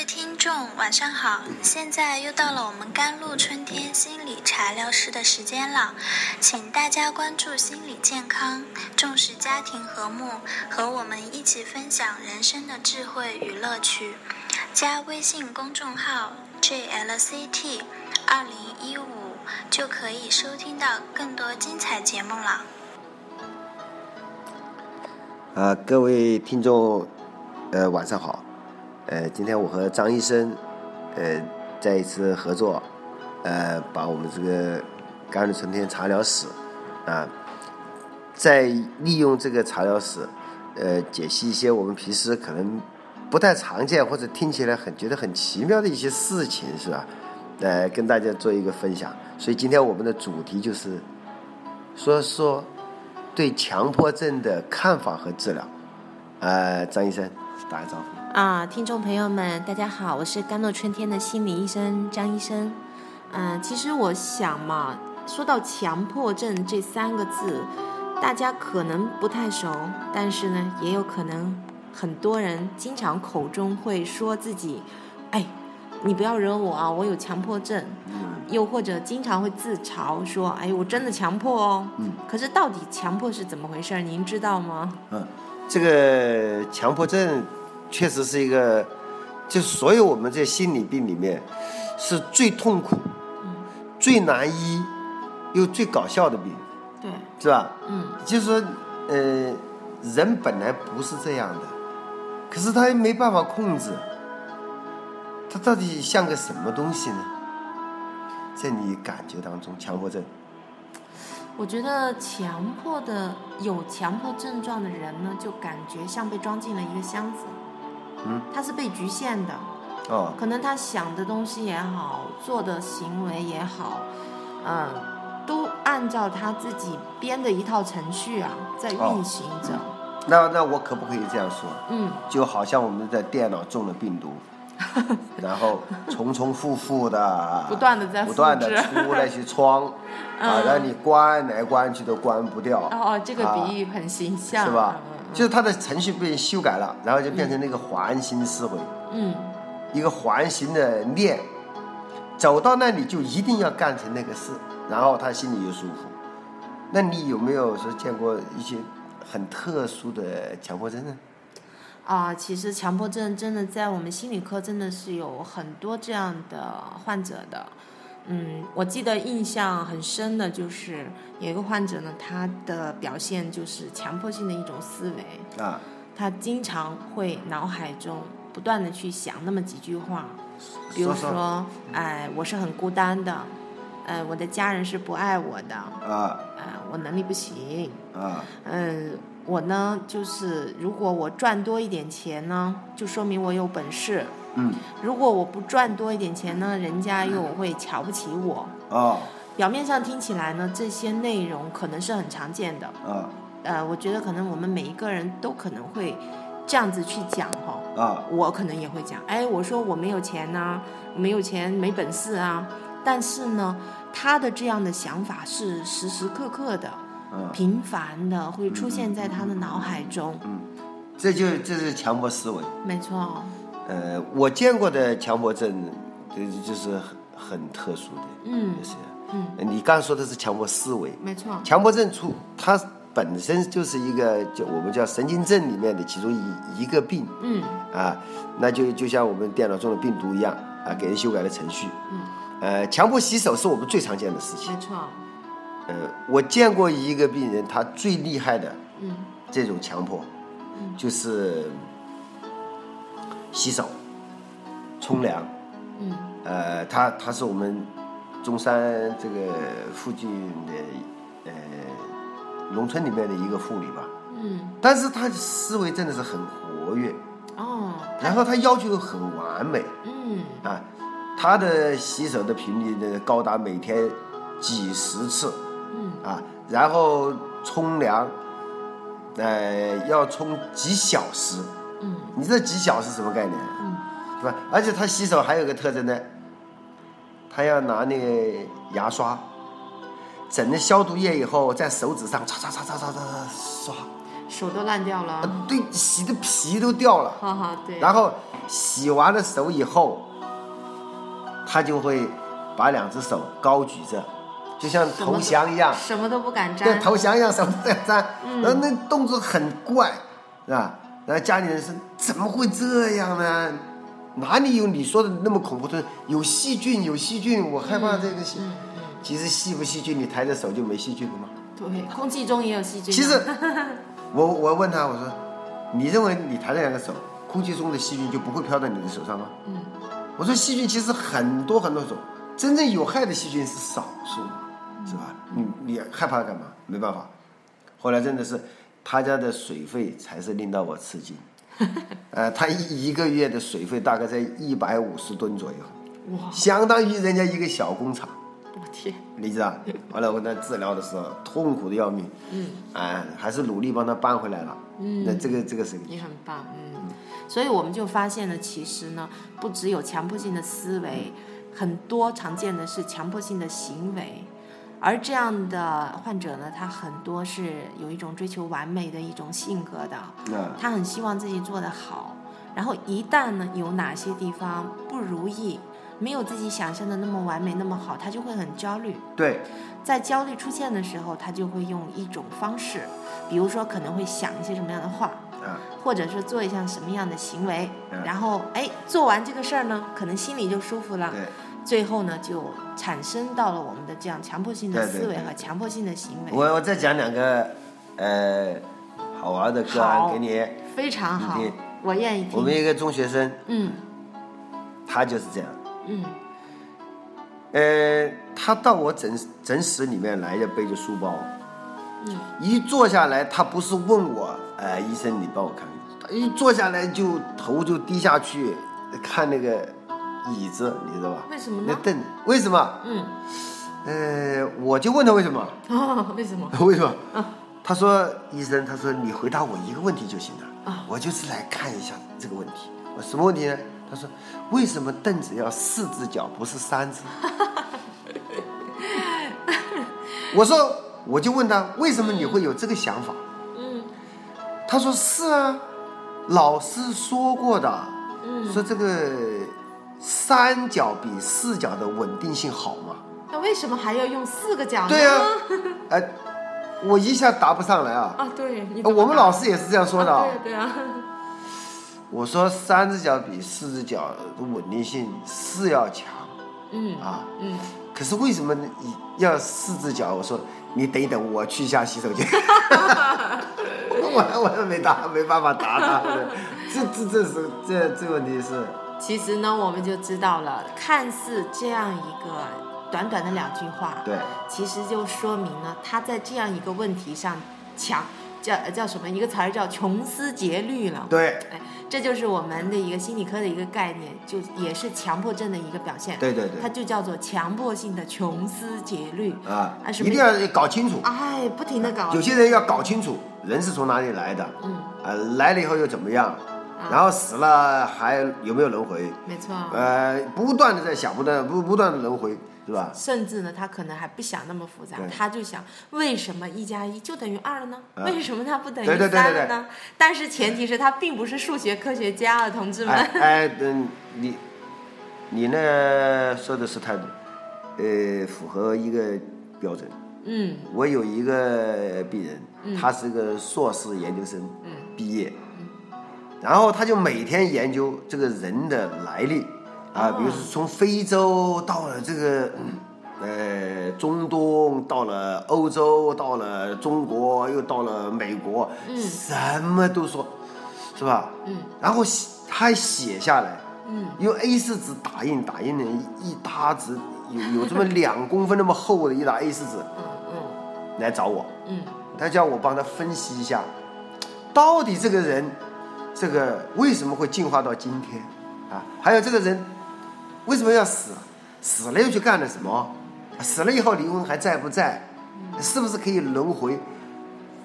位听众，晚上好！现在又到了我们甘露春天心理茶疗师的时间了，请大家关注心理健康，重视家庭和睦，和我们一起分享人生的智慧与乐趣。加微信公众号 jlct 二零一五，就可以收听到更多精彩节目了。啊，各位听众，呃，晚上好。呃，今天我和张医生，呃，再一次合作，呃，把我们这个甘露春天茶疗史，啊，再利用这个茶疗史，呃，解析一些我们平时可能不太常见或者听起来很觉得很奇妙的一些事情，是吧？来跟大家做一个分享。所以今天我们的主题就是说说对强迫症的看法和治疗。呃，张医生，打个招呼。啊，听众朋友们，大家好，我是甘露春天的心理医生张医生。嗯，其实我想嘛，说到强迫症这三个字，大家可能不太熟，但是呢，也有可能很多人经常口中会说自己，哎，你不要惹我啊，我有强迫症。又或者经常会自嘲说，哎，我真的强迫哦。嗯。可是到底强迫是怎么回事？您知道吗？嗯，这个强迫症。确实是一个，就所有我们这心理病里面，是最痛苦、最难医又最搞笑的病，对，是吧？嗯，就是说，呃，人本来不是这样的，可是他又没办法控制，他到底像个什么东西呢？在你感觉当中，强迫症？我觉得强迫的有强迫症状的人呢，就感觉像被装进了一个箱子。嗯，他是被局限的，哦，可能他想的东西也好，做的行为也好，嗯，都按照他自己编的一套程序啊，在运行着。那那我可不可以这样说？嗯，就好像我们在电脑中了病毒，然后重重复复的，不断的在不断的出那些窗，啊，让你关来关去都关不掉。哦哦，这个比喻很形象，是吧？就是它的程序被修改了，然后就变成那个环形思维，嗯，一个环形的链，走到那里就一定要干成那个事，然后他心里就舒服。那你有没有说见过一些很特殊的强迫症呢？啊，其实强迫症真的在我们心理科真的是有很多这样的患者的。嗯，我记得印象很深的就是有一个患者呢，他的表现就是强迫性的一种思维。啊，他经常会脑海中不断的去想那么几句话，比如说，哎，我是很孤单的，呃，我的家人是不爱我的啊，呃，我能力不行。啊，嗯，我呢就是如果我赚多一点钱呢，就说明我有本事。嗯，如果我不赚多一点钱呢，人家又会瞧不起我。哦，表面上听起来呢，这些内容可能是很常见的。啊，呃，我觉得可能我们每一个人都可能会这样子去讲哈。啊，我可能也会讲，哎，我说我没有钱呐，没有钱，没本事啊。但是呢，他的这样的想法是时时刻刻的、频繁的会出现在他的脑海中。嗯，这就这是强迫思维。没错。呃，我见过的强迫症，就就是很很特殊的，嗯，就是，嗯，你刚说的是强迫思维，没错，强迫症出它本身就是一个叫我们叫神经症里面的其中一一个病，嗯，啊，那就就像我们电脑中的病毒一样，啊，给人修改了程序，嗯，呃，强迫洗手是我们最常见的事情，没错，呃，我见过一个病人，他最厉害的，嗯，这种强迫，嗯，就是。洗手、冲凉，嗯，呃，他他是我们中山这个附近的呃农村里面的一个妇女吧，嗯，但是他的思维真的是很活跃，哦，然后他要求很完美，嗯，啊，他的洗手的频率呢高达每天几十次，嗯，啊，然后冲凉，呃，要冲几小时。嗯，你这几小是什么概念？嗯，是吧？而且他洗手还有个特征呢，他要拿那个牙刷，整了消毒液以后，在手指上擦擦擦擦擦擦刷。手都烂掉了。啊对，洗的皮都掉了。哈哈，对。然后洗完了手以后，他就会把两只手高举着，就像投降一样，什么都不敢沾对，投降一样，什么都不敢沾。嗯然后那动作很怪，是吧？然后家里人说怎么会这样呢？哪里有你说的那么恐怖的？有细菌，有细菌，我害怕这个细。嗯其实细不细菌，你抬着手就没细菌了吗？对，空气中也有细菌啊。其实，我我问他，我说，你认为你抬着两个手，空气中的细菌就不会飘到你的手上吗？嗯，我说细菌其实很多很多种，真正有害的细菌是少数，是吧？你你害怕干嘛？没办法。后来真的是，他家的水费才是令到我吃惊。呃，他一一个月的水费大概在一百五十吨左右，哇，相当于人家一个小工厂。我天，你知道？完了，我在治疗的时候痛苦的要命，嗯，啊，还是努力帮他搬回来了。嗯那这个这个是你很棒，嗯。所以我们就发现了，其实呢，不只有强迫性的思维，很多常见的是强迫性的行为。而这样的患者呢，他很多是有一种追求完美的一种性格的，啊，他很希望自己做得好，然后一旦呢有哪些地方不如意，没有自己想象的那么完美那么好，他就会很焦虑。对，在焦虑出现的时候，他就会用一种方式，比如说可能会想一些什么样的话，啊，或者是做一项什么样的行为，嗯然后哎做完这个事儿呢，可能心里就舒服了，对，最后呢就产生到了我们的这样强迫性的思维和强迫性的行为，我我再讲两个，呃，好玩的个好案给你。非常好，我愿意听。我们一个中学生，嗯。他就是这样。嗯。呃，他到我诊诊室里面来，要背着书包，嗯，一坐下来，他不是问我，呃，医生你帮我看，他一坐下来就头就低下去看那个椅子，你知道吧？为什么呢？那凳子，为什么？嗯呃，我就问他为什么，哦，为什么？为什么？他说医生，他说你回答我一个问题就行了，啊我就是来看一下这个问题。我什么问题呢？他说为什么凳子要四只脚不是三只？我说我就问他为什么你会有这个想法？嗯他说是啊，老师说过的，嗯，说这个三角比四角的稳定性好嘛。那为什么还要用四个角呢？对啊，哎，我一下答不上来啊。啊，对，我们老师也是这样说的。对对啊，我说三只脚比四只脚的稳定性是要强嗯啊，嗯，可是为什么你要四只脚？我说你等一等，我去一下洗手间。我我没答，没办法答他。这这这是这这问题是，其实呢，我们就知道了，看似这样一个短短的两句话，对其实就说明了他在这样一个问题上强叫叫什么一个词儿叫穷思竭虑了。对哎，这就是我们的一个心理科的一个概念，就也是强迫症的一个表现。对对它对就叫做强迫性的穷思竭虑。啊，啊一定要搞清楚。哎，不停的搞。有些人要搞清楚人是从哪里来的，嗯，呃，来了以后又怎么样，然后死了还有没有轮回？没错。呃，不断的在想，不断不不断的轮回，是吧？甚至呢，他可能还不想那么复杂，他就想为什么一加一就等于二了呢？啊为什么它不等于对对对对三了呢？但是前提是他并不是数学科学家啊，同志们。哎哎，嗯，你你呢说的是太对，呃，符合一个标准。嗯我有一个病人，他是个硕士研究生嗯毕业，然后他就每天研究这个人的来历啊，哦。比如说从非洲到了这个。呃，中东到了欧洲，到了中国，又到了美国，嗯。什么都说，是吧？嗯。然后他还写下来，嗯。用 A 四纸打印，打印了一沓纸，有有这么两公分那么厚的一沓 A 四纸嗯。来找我，嗯。他叫我帮他分析一下，到底这个人，这个为什么会进化到今天啊？还有这个人为什么要死？死了又去干了什么？死了以后灵魂还在不在？是不是可以轮回？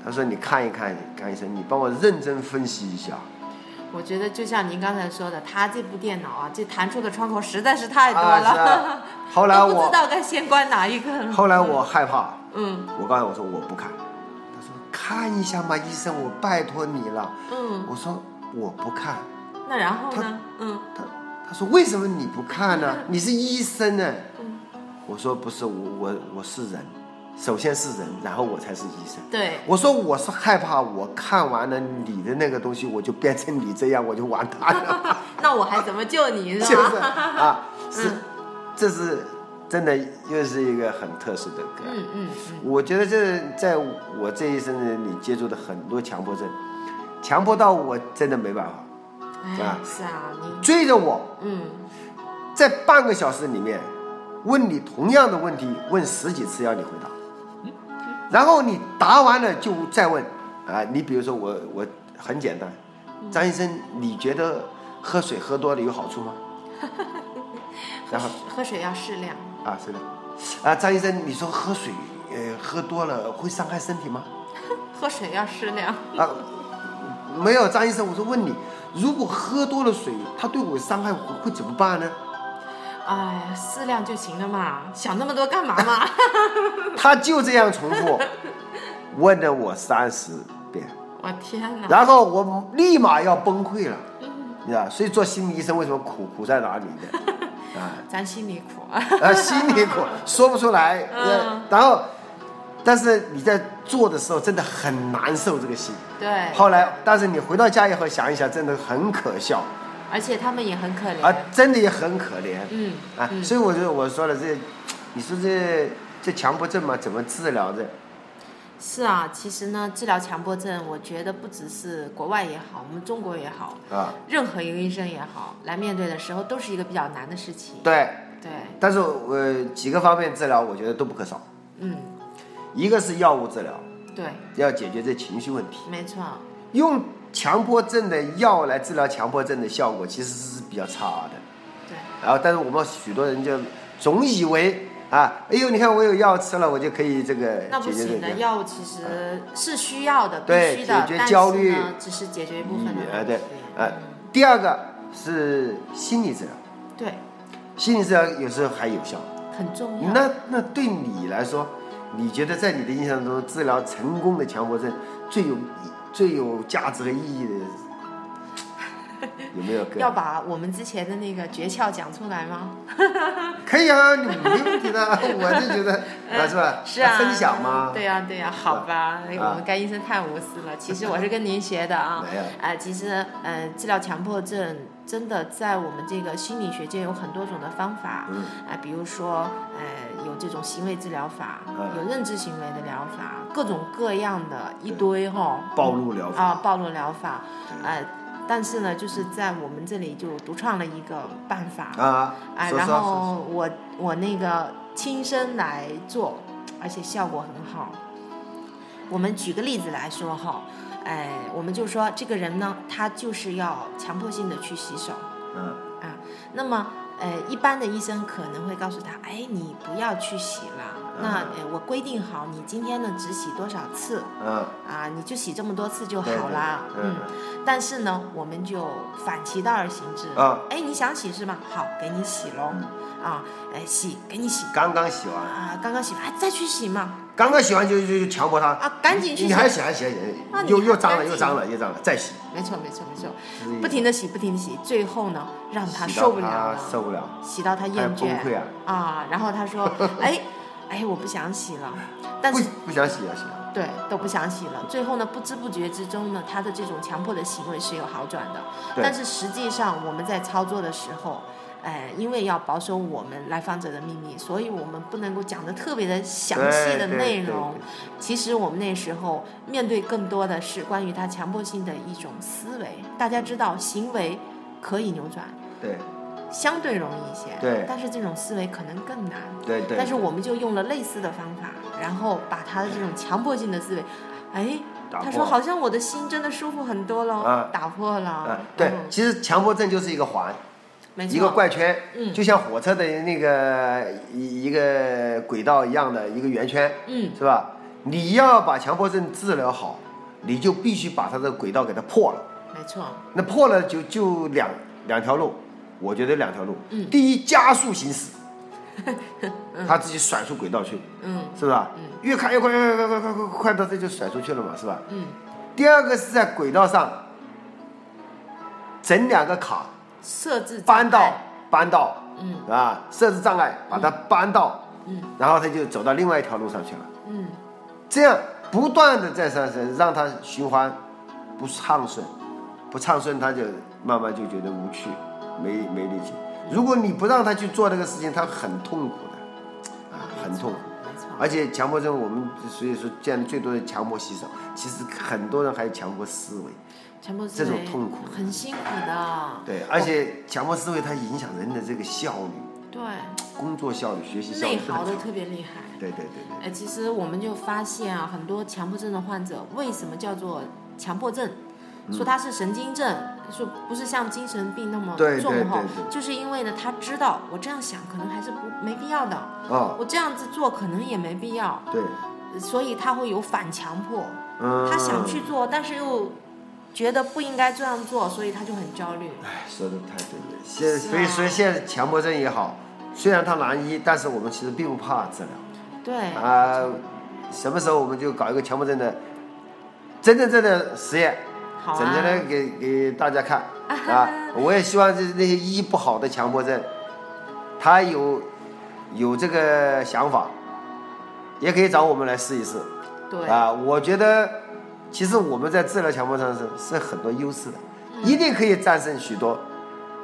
他说：“你看一看，甘医生，你帮我认真分析一下。”嗯，我觉得就像您刚才说的，他这部电脑啊，这弹出的窗口实在是太多了，啊。后来我 不知，道该先关哪一个了。后来我害怕，嗯我刚才我说我不看，他说看一下嘛，医生，我拜托你了。嗯，我说我不看，那然后呢？嗯他他说为什么你不看呢？你是医生呢。我说不是，我我我是人，首先是人，然后我才是医生。对，我说我是害怕，我看完了你的那个东西，我就变成你这样，我就完蛋了，那我还怎么救你是 就是？啊，是，这是真的又是一个很特殊的歌。嗯嗯嗯，我觉得这在我这一生里接触的很多强迫症，强迫到我真的没办法，哎啊，是啊，你追着我嗯在半个小时里面问你同样的问题，问十几次要你回答，然后你答完了就再问啊。你比如说我我很简单，张医生，你觉得喝水喝多了有好处吗？然后喝水要适量。啊，是的，啊，张医生，你说喝水呃喝多了会伤害身体吗？喝水要适量。啊，没有，张医生，我说问你，如果喝多了水，它对我伤害会会怎么办呢？哎呀，适量就行了嘛，想那么多干嘛嘛？他就这样重复，问了我三十遍，我天哪！然后我立马要崩溃了，你知道，所以做心理医生为什么苦苦在哪里呢？啊，咱心里苦啊。啊，心里苦，说不出来，然后，但是你在做的时候真的很难受这个心。对，后来，但是你回到家以后想一想，真的很可笑，而且他们也很可怜。啊，真的也很可怜。嗯啊，嗯所以我就我说了，这，你说这这强迫症嘛，怎么治疗的？是啊，其实呢，治疗强迫症，我觉得不只是国外也好，我们中国也好，啊，任何一个医生也好，来面对的时候都是一个比较难的事情。对，对，但是呃几个方面治疗，我觉得都不可少。嗯，一个是药物治疗，对，要解决这情绪问题。没错，用强迫症的药来治疗强迫症的效果其实是比较差的。对，然后，但是我们许多人就总以为啊，哎呦，你看我有药吃了，我就可以这个那不解决这个行的，。药物其实是需要的，必对须的，解决焦虑，只是解决一部分的啊，对问题。，啊嗯，第二个是心理治疗，对，心理治疗有时候还有效。很重要。那那对你来说，你觉得在你的印象中，治疗成功的强迫症最有最有价值和意义的有没有？要把我们之前的那个诀窍讲出来吗？可以啊，你没问题的，我就觉得啊，是吧？是啊，分享嘛。对呀、对呀、好吧，那个啊我们甘医生太无私了。其实我是跟您学的啊。没有啊，其实呃，治疗强迫症真的在我们这个心理学界有很多种的方法。嗯啊，比如说呃，有这种行为治疗法，嗯有认知行为的疗法，各种各样的一堆哈。暴露疗法啊，暴露疗法，呃，但是呢，就是在我们这里就独创了一个办法。啊，啊，然后我我那个亲身来做，而且效果很好。我们举个例子来说哈，哎，我们就说这个人呢，他就是要强迫性的去洗手嗯啊。那么，呃，一般的医生可能会告诉他，哎，你不要去洗了。那呃，我规定好，你今天呢只洗多少次嗯，啊？你就洗这么多次就好啦。嗯嗯。但是呢，我们就反其道而行之。啊，哎，你想洗是吧？好，给你洗喽。嗯啊，哎，洗，给你洗。刚刚洗完，啊，刚刚洗完，哎，再去洗嘛。刚刚洗完就就就强迫他啊，赶紧去洗。你还洗还洗还洗又又脏了又脏了又脏了，再洗，没错，没错，没错，不停的洗，不停的洗，最后呢，让他受不了了，受不了，洗到他他厌倦崩溃啊，啊，然后他说，哎，哎，我不想洗了，但是不想洗啊，对都不想洗了，最后呢，不知不觉之中呢，他的这种强迫的行为是有好转的，对但是实际上我们在操作的时候。哎，因为要保守我们来访者的秘密，所以我们不能够讲的特别的详细的内容。对其实我们那时候面对更多的是关于他强迫性的一种思维。大家知道，行为可以扭转，对相对容易一些，对但是这种思维可能更难。对对，但是我们就用了类似的方法，然后把他的这种强迫性的思维，哎，他说好像我的心真的舒服很多了，啊打破了。啊，对嗯，其实强迫症就是一个环，一个怪圈，嗯就像火车的那个一一个轨道一样的一个圆圈，嗯，是吧？你要把强迫症治疗好，你就必须把它的轨道给它破了。没错，那破了就就两两条路，我觉得两条路。嗯。第一，加速行驶，他自己甩出轨道去，嗯。是吧？越开越快，越快，快快快快到这就甩出去了嘛，是吧？嗯，第二个是在轨道上整两个卡设置障搬到碍搬到，嗯。啊，设置障碍，把它搬到，嗯。然后他就走到另外一条路上去了。嗯。这样不断的在上升，让它循环不畅顺，不畅顺，他就慢慢就觉得无趣，没没力气。如果你不让他去做这个事情，他很痛苦的，啊，很痛苦。而且强迫症，我们所以说见的最多的强迫洗手，其实很多人还有强迫思维。强迫思维这种痛苦很辛苦的。对，而且强迫思维它影响人的这个效率、对，工作效率、学习效率内耗的都。特别厉害。对对对对，哎，其实我们就发现啊，很多强迫症的患者为什么叫做强迫症？说他是神经症，说不是像精神病那么重哈就是因为呢，他知道我这样想可能还是不没必要的，哦，我这样子做可能也没必要，对，所以他会有反强迫，嗯，他想去做，但是又觉得不应该这样做，所以他就很焦虑。哎，说的太对了。现所以说现在强迫症也好，虽然它难医，但是我们其实并不怕治疗对，啊、什么时候我们就搞一个强迫症的真真正的实验，好整天啊，的给给大家看 啊！我也希望就是那些医不好的强迫症，他有有这个想法，也可以找我们来试一试对，啊！我觉得其实我们在治疗强迫症是是很多优势的，嗯一定可以战胜许多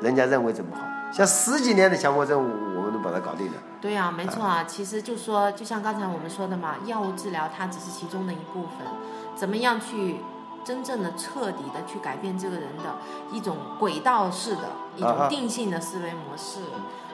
人家认为怎么好，像十几年的强迫症，我们都把它搞定了。对呀、没错啊。其实就说，就像刚才我们说的嘛，药物治疗它只是其中的一部分，怎么样去真正的、彻底的去改变这个人的一种轨道式的一种定性的思维模式，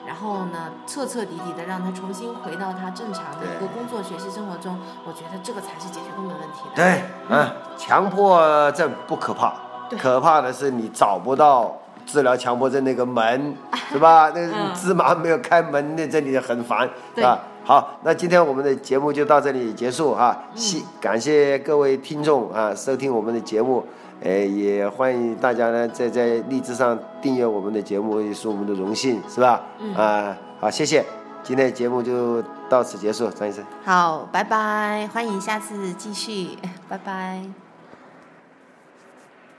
然后呢，彻彻底底的让他重新回到他正常的一个工作、学习、生活中，我觉得这个才是解决根本问题的。对，嗯，强迫症不可怕，可怕的是你找不到治疗强迫症那个门，是吧？那芝麻没有开门，那这里很烦，是对吧？好，那今天我们的节目就到这里结束啊！谢、感谢各位听众啊收听我们的节目，呃，也欢迎大家呢在在荔枝上订阅我们的节目，也是我们的荣幸，是吧？嗯啊，好，谢谢，今天的节目就到此结束，张医生。好，拜拜，欢迎下次继续，拜拜。